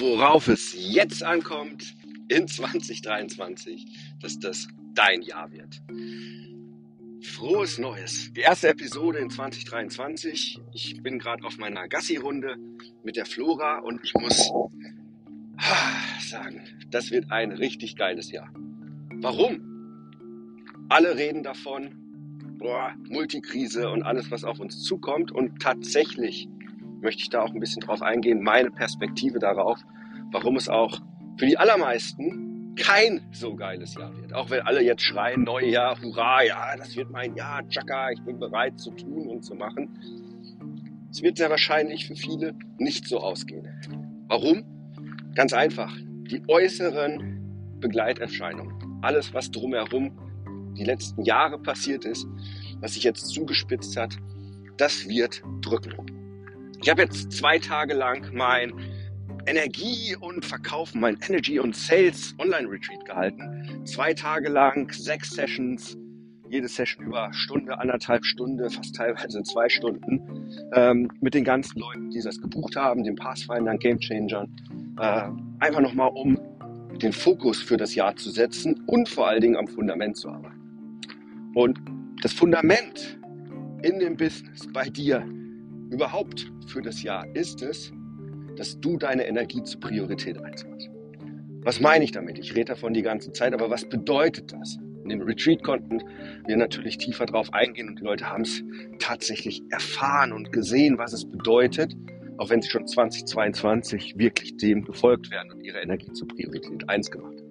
Worauf es jetzt ankommt in 2023, dass das dein Jahr wird. Frohes Neues. Die erste Episode in 2023. Ich bin gerade auf meiner Gassi-Runde mit der Flora und ich muss sagen, das wird ein richtig geiles Jahr. Warum? Alle reden davon, boah, Multikrise und alles, was auf uns zukommt. Und tatsächlich möchte ich da auch ein bisschen drauf eingehen, meine Perspektive darauf, warum es auch für die allermeisten kein so geiles Jahr wird. Auch wenn alle jetzt schreien, Neujahr, hurra, ja, das wird mein Jahr, tschakka, ich bin bereit zu tun und zu machen. Es wird sehr wahrscheinlich für viele nicht so ausgehen. Warum? Ganz einfach. Die äußeren Begleiterscheinungen, alles, was drumherum die letzten Jahre passiert ist, was sich jetzt zugespitzt hat, das wird drücken. Ich habe jetzt zwei Tage lang mein Energie und Verkaufen, mein Energy und Sales Online Retreat gehalten. Zwei Tage lang, sechs Sessions, jede Session über Stunde, anderthalb Stunde, fast teilweise zwei Stunden, ähm, mit den ganzen Leuten, die das gebucht haben, den Pathfindern, Game Changern, äh, einfach nochmal, um den Fokus für das Jahr zu setzen und vor allen Dingen am Fundament zu arbeiten. Und das Fundament in dem Business bei dir überhaupt für das Jahr ist es, dass du deine Energie zur Priorität einsetzt. Was meine ich damit? Ich rede davon die ganze Zeit, aber was bedeutet das? In dem Retreat konnten wir natürlich tiefer drauf eingehen und die Leute haben es tatsächlich erfahren und gesehen, was es bedeutet, auch wenn sie schon 2022 wirklich dem gefolgt werden und ihre Energie zur Priorität 1 gemacht haben.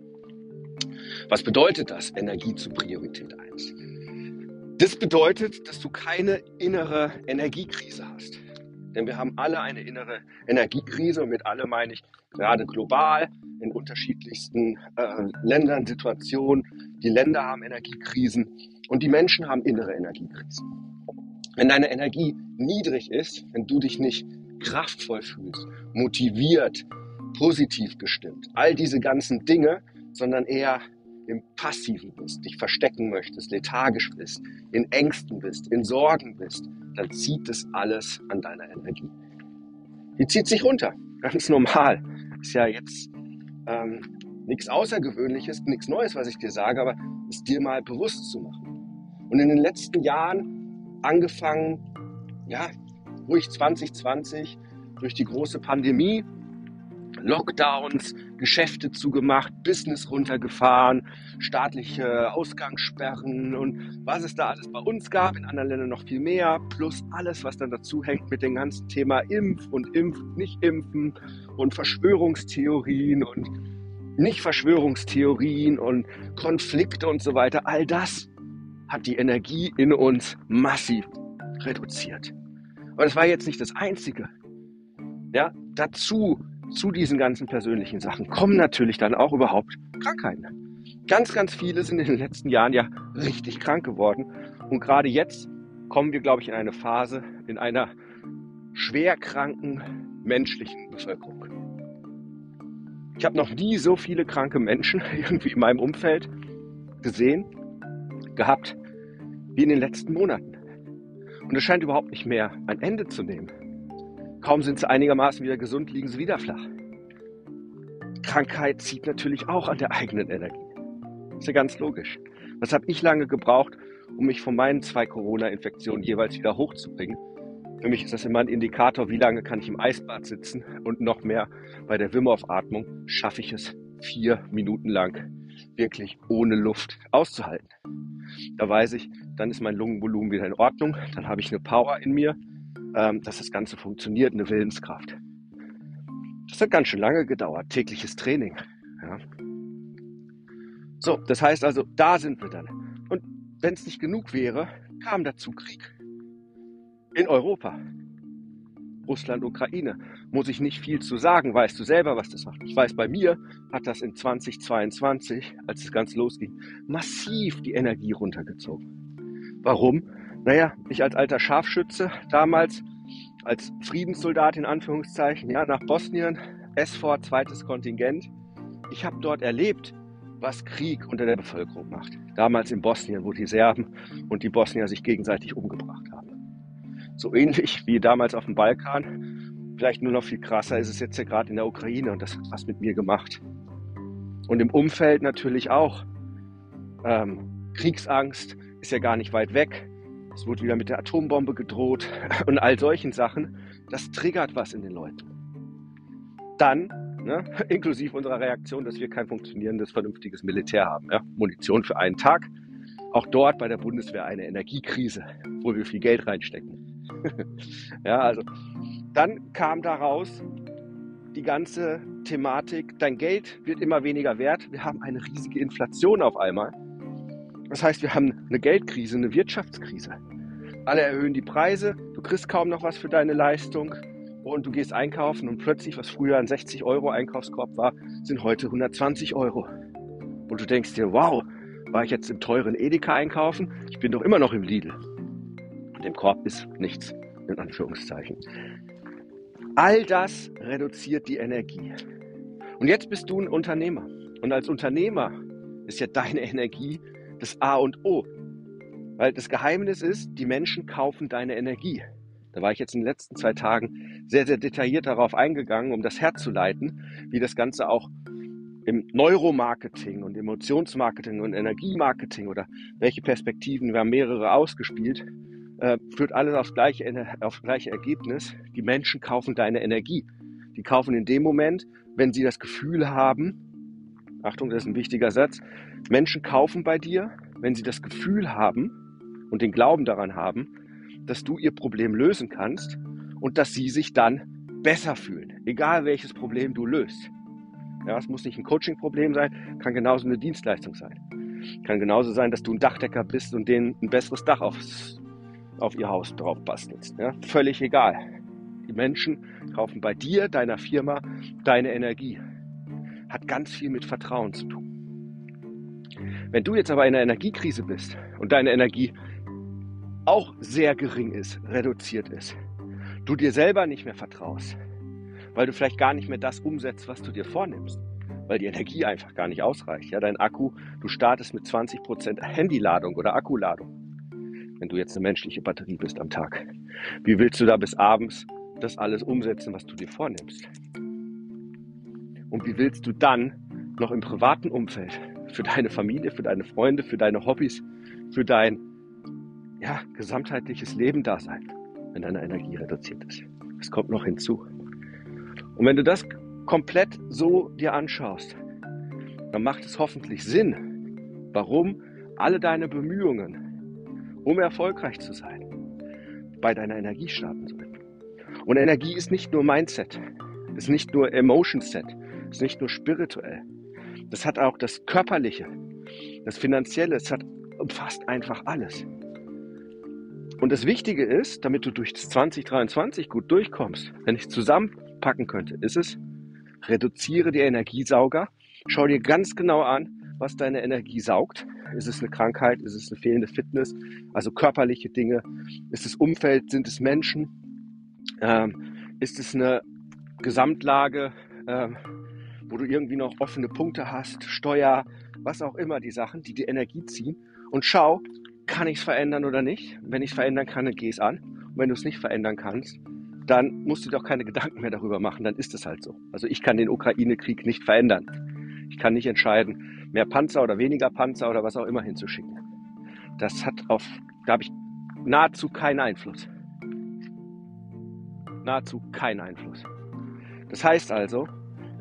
Was bedeutet das, Energie zur Priorität 1? Das bedeutet, dass du keine innere Energiekrise hast. Denn wir haben alle eine innere Energiekrise und mit alle meine ich gerade global in unterschiedlichsten äh, Ländern, Situationen. Die Länder haben Energiekrisen und die Menschen haben innere Energiekrisen. Wenn deine Energie niedrig ist, wenn du dich nicht kraftvoll fühlst, motiviert, positiv gestimmt, all diese ganzen Dinge, sondern eher im Passiven bist, dich verstecken möchtest, lethargisch bist, in Ängsten bist, in Sorgen bist, dann zieht das alles an deiner Energie. Die zieht sich runter, ganz normal. Ist ja jetzt ähm, nichts Außergewöhnliches, nichts Neues, was ich dir sage, aber es dir mal bewusst zu machen. Und in den letzten Jahren, angefangen, ja, ruhig 2020, durch die große Pandemie, Lockdowns, Geschäfte zugemacht, Business runtergefahren, staatliche Ausgangssperren und was es da alles bei uns gab, in anderen Ländern noch viel mehr, plus alles, was dann dazu hängt mit dem ganzen Thema Impf und Impf, nicht impfen und Verschwörungstheorien und nicht Verschwörungstheorien und Konflikte und so weiter. All das hat die Energie in uns massiv reduziert. Und es war jetzt nicht das Einzige. Ja, dazu zu diesen ganzen persönlichen Sachen kommen natürlich dann auch überhaupt Krankheiten. Ganz, ganz viele sind in den letzten Jahren ja richtig krank geworden. Und gerade jetzt kommen wir, glaube ich, in eine Phase, in einer schwer kranken menschlichen Bevölkerung. Ich habe noch nie so viele kranke Menschen irgendwie in meinem Umfeld gesehen, gehabt, wie in den letzten Monaten. Und es scheint überhaupt nicht mehr ein Ende zu nehmen. Kaum sind sie einigermaßen wieder gesund, liegen sie wieder flach. Krankheit zieht natürlich auch an der eigenen Energie. ist ja ganz logisch. Was habe ich lange gebraucht, um mich von meinen zwei Corona-Infektionen jeweils wieder hochzubringen? Für mich ist das immer ein Indikator, wie lange kann ich im Eisbad sitzen und noch mehr bei der Wim Atmung schaffe ich es vier Minuten lang wirklich ohne Luft auszuhalten. Da weiß ich, dann ist mein Lungenvolumen wieder in Ordnung, dann habe ich eine Power in mir, ähm, dass das Ganze funktioniert, eine Willenskraft. Das hat ganz schön lange gedauert, tägliches Training. Ja. So, das heißt also, da sind wir dann. Und wenn es nicht genug wäre, kam dazu Krieg in Europa. Russland, Ukraine. Muss ich nicht viel zu sagen, weißt du selber, was das macht. Ich weiß, bei mir hat das in 2022, als es ganz losging, massiv die Energie runtergezogen. Warum? Naja, ich als alter Scharfschütze damals als Friedenssoldat in Anführungszeichen, ja, nach Bosnien, SVOR, zweites Kontingent. Ich habe dort erlebt, was Krieg unter der Bevölkerung macht. Damals in Bosnien, wo die Serben und die Bosnier sich gegenseitig umgebracht haben. So ähnlich wie damals auf dem Balkan, vielleicht nur noch viel krasser ist es jetzt ja gerade in der Ukraine und das hat was mit mir gemacht. Und im Umfeld natürlich auch. Ähm, Kriegsangst ist ja gar nicht weit weg. Es wurde wieder mit der Atombombe gedroht und all solchen Sachen. Das triggert was in den Leuten. Dann, ne, inklusive unserer Reaktion, dass wir kein funktionierendes, vernünftiges Militär haben. Ja? Munition für einen Tag. Auch dort bei der Bundeswehr eine Energiekrise, wo wir viel Geld reinstecken. ja, also dann kam daraus die ganze Thematik, dein Geld wird immer weniger wert. Wir haben eine riesige Inflation auf einmal. Das heißt, wir haben eine Geldkrise, eine Wirtschaftskrise. Alle erhöhen die Preise, du kriegst kaum noch was für deine Leistung und du gehst einkaufen und plötzlich, was früher ein 60 Euro Einkaufskorb war, sind heute 120 Euro. Und du denkst dir, wow, war ich jetzt im teuren Edeka einkaufen? Ich bin doch immer noch im Lidl. Und im Korb ist nichts, in Anführungszeichen. All das reduziert die Energie. Und jetzt bist du ein Unternehmer. Und als Unternehmer ist ja deine Energie das A und O. Weil das Geheimnis ist, die Menschen kaufen deine Energie. Da war ich jetzt in den letzten zwei Tagen sehr, sehr detailliert darauf eingegangen, um das herzuleiten, wie das Ganze auch im Neuromarketing und Emotionsmarketing und Energiemarketing oder welche Perspektiven, wir haben mehrere ausgespielt, äh, führt alles aufs gleiche, aufs gleiche Ergebnis. Die Menschen kaufen deine Energie. Die kaufen in dem Moment, wenn sie das Gefühl haben, Achtung, das ist ein wichtiger Satz, Menschen kaufen bei dir, wenn sie das Gefühl haben und den Glauben daran haben, dass du ihr Problem lösen kannst und dass sie sich dann besser fühlen, egal welches Problem du löst. Ja, es muss nicht ein Coaching-Problem sein, kann genauso eine Dienstleistung sein. Kann genauso sein, dass du ein Dachdecker bist und denen ein besseres Dach aufs, auf ihr Haus drauf bastelst. Ja, völlig egal. Die Menschen kaufen bei dir, deiner Firma, deine Energie. Hat ganz viel mit Vertrauen zu tun. Wenn du jetzt aber in einer Energiekrise bist und deine Energie auch sehr gering ist, reduziert ist, du dir selber nicht mehr vertraust, weil du vielleicht gar nicht mehr das umsetzt, was du dir vornimmst, weil die Energie einfach gar nicht ausreicht. Ja, dein Akku, du startest mit 20% Handyladung oder Akkuladung, wenn du jetzt eine menschliche Batterie bist am Tag. Wie willst du da bis abends das alles umsetzen, was du dir vornimmst? Und wie willst du dann noch im privaten Umfeld für deine Familie, für deine Freunde, für deine Hobbys, für dein ja, gesamtheitliches Leben da sein, wenn deine Energie reduziert ist. Das kommt noch hinzu. Und wenn du das komplett so dir anschaust, dann macht es hoffentlich Sinn, warum alle deine Bemühungen, um erfolgreich zu sein, bei deiner Energie starten sollen. Und Energie ist nicht nur Mindset, ist nicht nur Emotion Set, ist nicht nur spirituell, das hat auch das Körperliche, das Finanzielle, es hat umfasst einfach alles. Und das Wichtige ist, damit du durch das 2023 gut durchkommst, wenn ich es zusammenpacken könnte, ist es, reduziere die Energiesauger, schau dir ganz genau an, was deine Energie saugt. Ist es eine Krankheit? Ist es eine fehlende Fitness? Also körperliche Dinge? Ist es Umfeld? Sind es Menschen? Ähm, ist es eine Gesamtlage? Ähm, wo du irgendwie noch offene Punkte hast, Steuer, was auch immer, die Sachen, die die Energie ziehen. Und schau, kann ich es verändern oder nicht? Wenn ich es verändern kann, dann geh es an. Und wenn du es nicht verändern kannst, dann musst du dir auch keine Gedanken mehr darüber machen, dann ist es halt so. Also ich kann den Ukraine-Krieg nicht verändern. Ich kann nicht entscheiden, mehr Panzer oder weniger Panzer oder was auch immer hinzuschicken. Das hat auf, da habe ich nahezu keinen Einfluss. Nahezu keinen Einfluss. Das heißt also,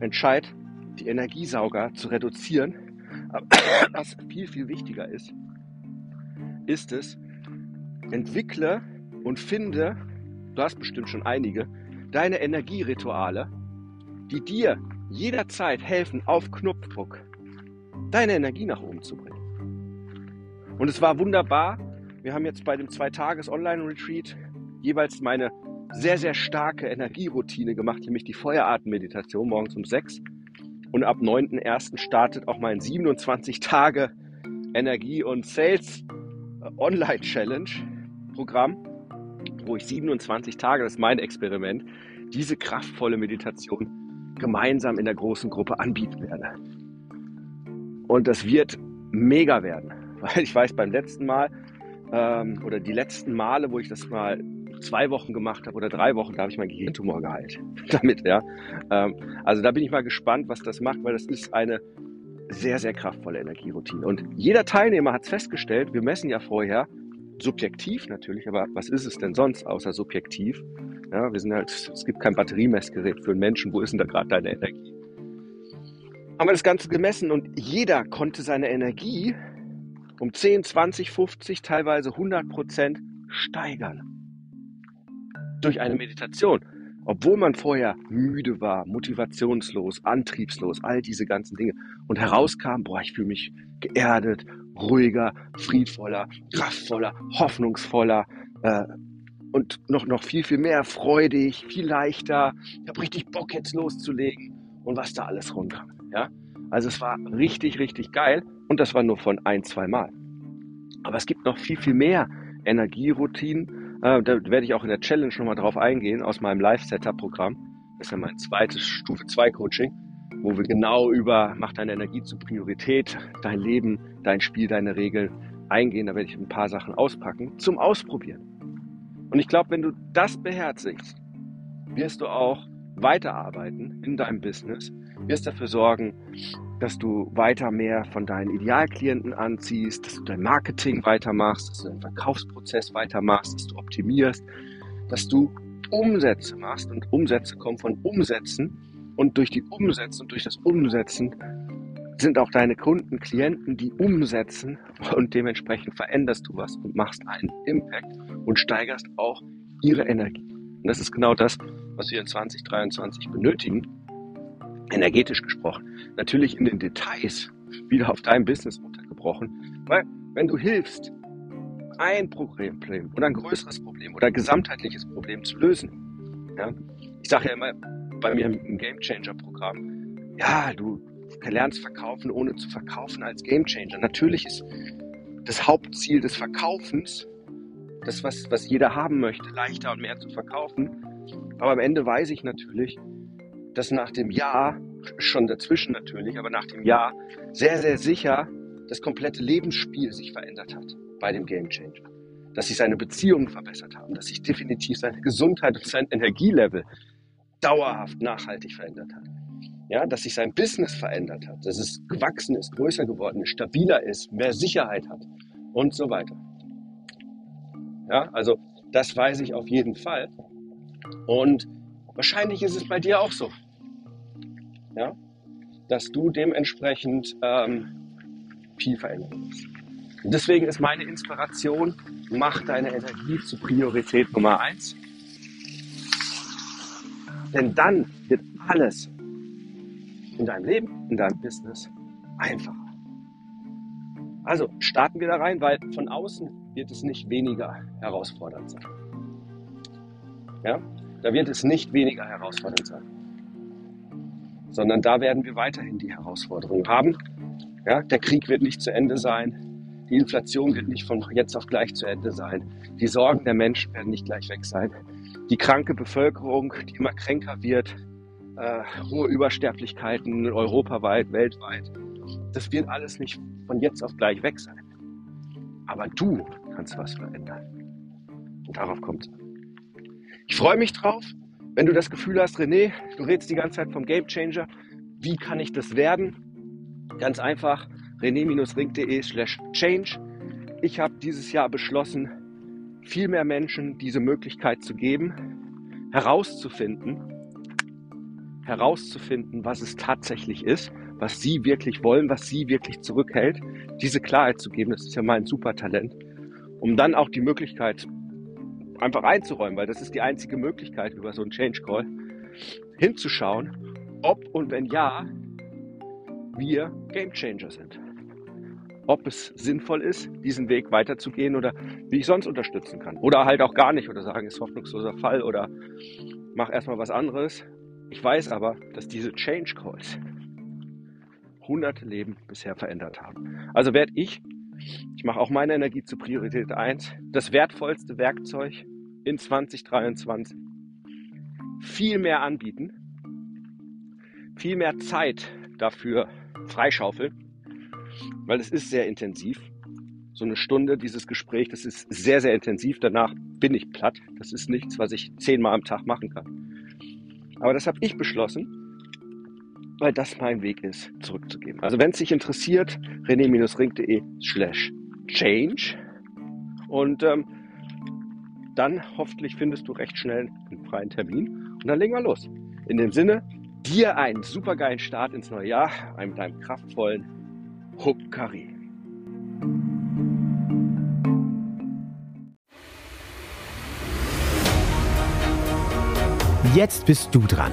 entscheid die Energiesauger zu reduzieren. Aber was viel, viel wichtiger ist, ist es, entwickle und finde, du hast bestimmt schon einige, deine Energierituale, die dir jederzeit helfen, auf Knopfdruck deine Energie nach oben zu bringen. Und es war wunderbar. Wir haben jetzt bei dem Zwei-Tages-Online-Retreat jeweils meine sehr, sehr starke Energieroutine gemacht, nämlich die Feueratemeditation morgens um 6. Und ab 9.1. startet auch mein 27 Tage Energie- und Sales äh, Online Challenge Programm, wo ich 27 Tage, das ist mein Experiment, diese kraftvolle Meditation gemeinsam in der großen Gruppe anbieten werde. Und das wird mega werden, weil ich weiß, beim letzten Mal ähm, oder die letzten Male, wo ich das mal zwei Wochen gemacht habe oder drei Wochen, da habe ich meinen Gehirntumor geheilt. Damit, ja. Ähm, also da bin ich mal gespannt, was das macht, weil das ist eine sehr, sehr kraftvolle Energieroutine. Und jeder Teilnehmer hat es festgestellt, wir messen ja vorher, subjektiv natürlich, aber was ist es denn sonst außer subjektiv? Ja, wir sind halt, es gibt kein Batteriemessgerät für einen Menschen, wo ist denn da gerade deine Energie? Haben wir das Ganze gemessen und jeder konnte seine Energie um 10, 20, 50, teilweise 100 Prozent steigern. Durch eine Meditation. Obwohl man vorher müde war, motivationslos, antriebslos, all diese ganzen Dinge. Und herauskam, boah, ich fühle mich geerdet, ruhiger, friedvoller, kraftvoller, hoffnungsvoller äh, und noch, noch viel, viel mehr freudig, viel leichter. Ich habe richtig Bock jetzt loszulegen und was da alles rumkam. Ja? Also es war richtig, richtig geil und das war nur von ein, zwei Mal. Aber es gibt noch viel, viel mehr Energieroutinen. Äh, da werde ich auch in der Challenge nochmal drauf eingehen aus meinem Live-Setup-Programm. Das ist ja mein zweites Stufe 2 Coaching, wo wir genau über mach deine Energie zur Priorität, dein Leben, dein Spiel, deine Regeln eingehen. Da werde ich ein paar Sachen auspacken zum Ausprobieren. Und ich glaube, wenn du das beherzigst, wirst du auch weiterarbeiten in deinem Business, wirst dafür sorgen, dass du weiter mehr von deinen Idealklienten anziehst, dass du dein Marketing weitermachst, dass du deinen Verkaufsprozess weitermachst, dass du optimierst, dass du Umsätze machst. Und Umsätze kommen von Umsätzen. Und durch die Umsätze und durch das Umsetzen sind auch deine Kunden, Klienten, die umsetzen. Und dementsprechend veränderst du was und machst einen Impact und steigerst auch ihre Energie. Und das ist genau das, was wir in 2023 benötigen, energetisch gesprochen. Natürlich in den Details wieder auf dein Business runtergebrochen, weil wenn du hilfst, ein Problem oder ein größeres Problem oder ein gesamtheitliches Problem zu lösen. Ja? Ich sage ja immer bei mir im Game Changer Programm, ja, du lernst verkaufen, ohne zu verkaufen als Game Changer. Natürlich ist das Hauptziel des Verkaufens, das, was, was jeder haben möchte, leichter und mehr zu verkaufen. Aber am Ende weiß ich natürlich, dass nach dem Jahr, schon dazwischen natürlich, aber nach dem Jahr sehr, sehr sicher das komplette Lebensspiel sich verändert hat bei dem Game Changer. Dass sich seine Beziehungen verbessert haben, dass sich definitiv seine Gesundheit und sein Energielevel dauerhaft nachhaltig verändert hat. Ja, dass sich sein Business verändert hat, dass es gewachsen ist, größer geworden ist, stabiler ist, mehr Sicherheit hat und so weiter. Ja, also das weiß ich auf jeden Fall. Und wahrscheinlich ist es bei dir auch so. Ja, dass du dementsprechend ähm, viel verändern musst. Deswegen ist meine Inspiration, mach deine Energie zu Priorität Nummer eins. Denn dann wird alles in deinem Leben, in deinem Business einfacher. Also starten wir da rein, weil von außen wird es nicht weniger herausfordernd sein. Ja? Da wird es nicht weniger herausfordernd sein. Sondern da werden wir weiterhin die Herausforderungen haben. Ja? Der Krieg wird nicht zu Ende sein. Die Inflation wird nicht von jetzt auf gleich zu Ende sein. Die Sorgen der Menschen werden nicht gleich weg sein. Die kranke Bevölkerung, die immer kränker wird, äh, hohe Übersterblichkeiten europaweit, weltweit. Das wird alles nicht von jetzt auf gleich weg sein. Aber du kannst was verändern. Und darauf kommt es Ich freue mich drauf, wenn du das Gefühl hast, René, du redest die ganze Zeit vom Game Changer. Wie kann ich das werden? Ganz einfach, rené-ring.de slash change. Ich habe dieses Jahr beschlossen, viel mehr Menschen diese Möglichkeit zu geben, herauszufinden, herauszufinden, was es tatsächlich ist, was sie wirklich wollen, was sie wirklich zurückhält, diese Klarheit zu geben, das ist ja mein Supertalent, um dann auch die Möglichkeit einfach einzuräumen, weil das ist die einzige Möglichkeit über so einen Change Call, hinzuschauen, ob und wenn ja, wir Game Changer sind. ob es sinnvoll ist, diesen Weg weiterzugehen oder wie ich sonst unterstützen kann. Oder halt auch gar nicht oder sagen, ist hoffnungsloser Fall oder mach erstmal was anderes. Ich weiß aber, dass diese Change Calls hunderte Leben bisher verändert haben. Also werde ich, ich mache auch meine Energie zur Priorität 1, das wertvollste Werkzeug in 2023 viel mehr anbieten, viel mehr Zeit dafür freischaufeln, weil es ist sehr intensiv. So eine Stunde dieses Gespräch, das ist sehr, sehr intensiv. Danach bin ich platt. Das ist nichts, was ich zehnmal am Tag machen kann. Aber das habe ich beschlossen, weil das mein Weg ist, zurückzugeben. Also wenn es dich interessiert, rené-ring.de slash change und ähm, dann hoffentlich findest du recht schnell einen freien Termin und dann legen wir los. In dem Sinne, dir einen supergeilen Start ins neue Jahr, mit einem kraftvollen Huckari. Jetzt bist du dran.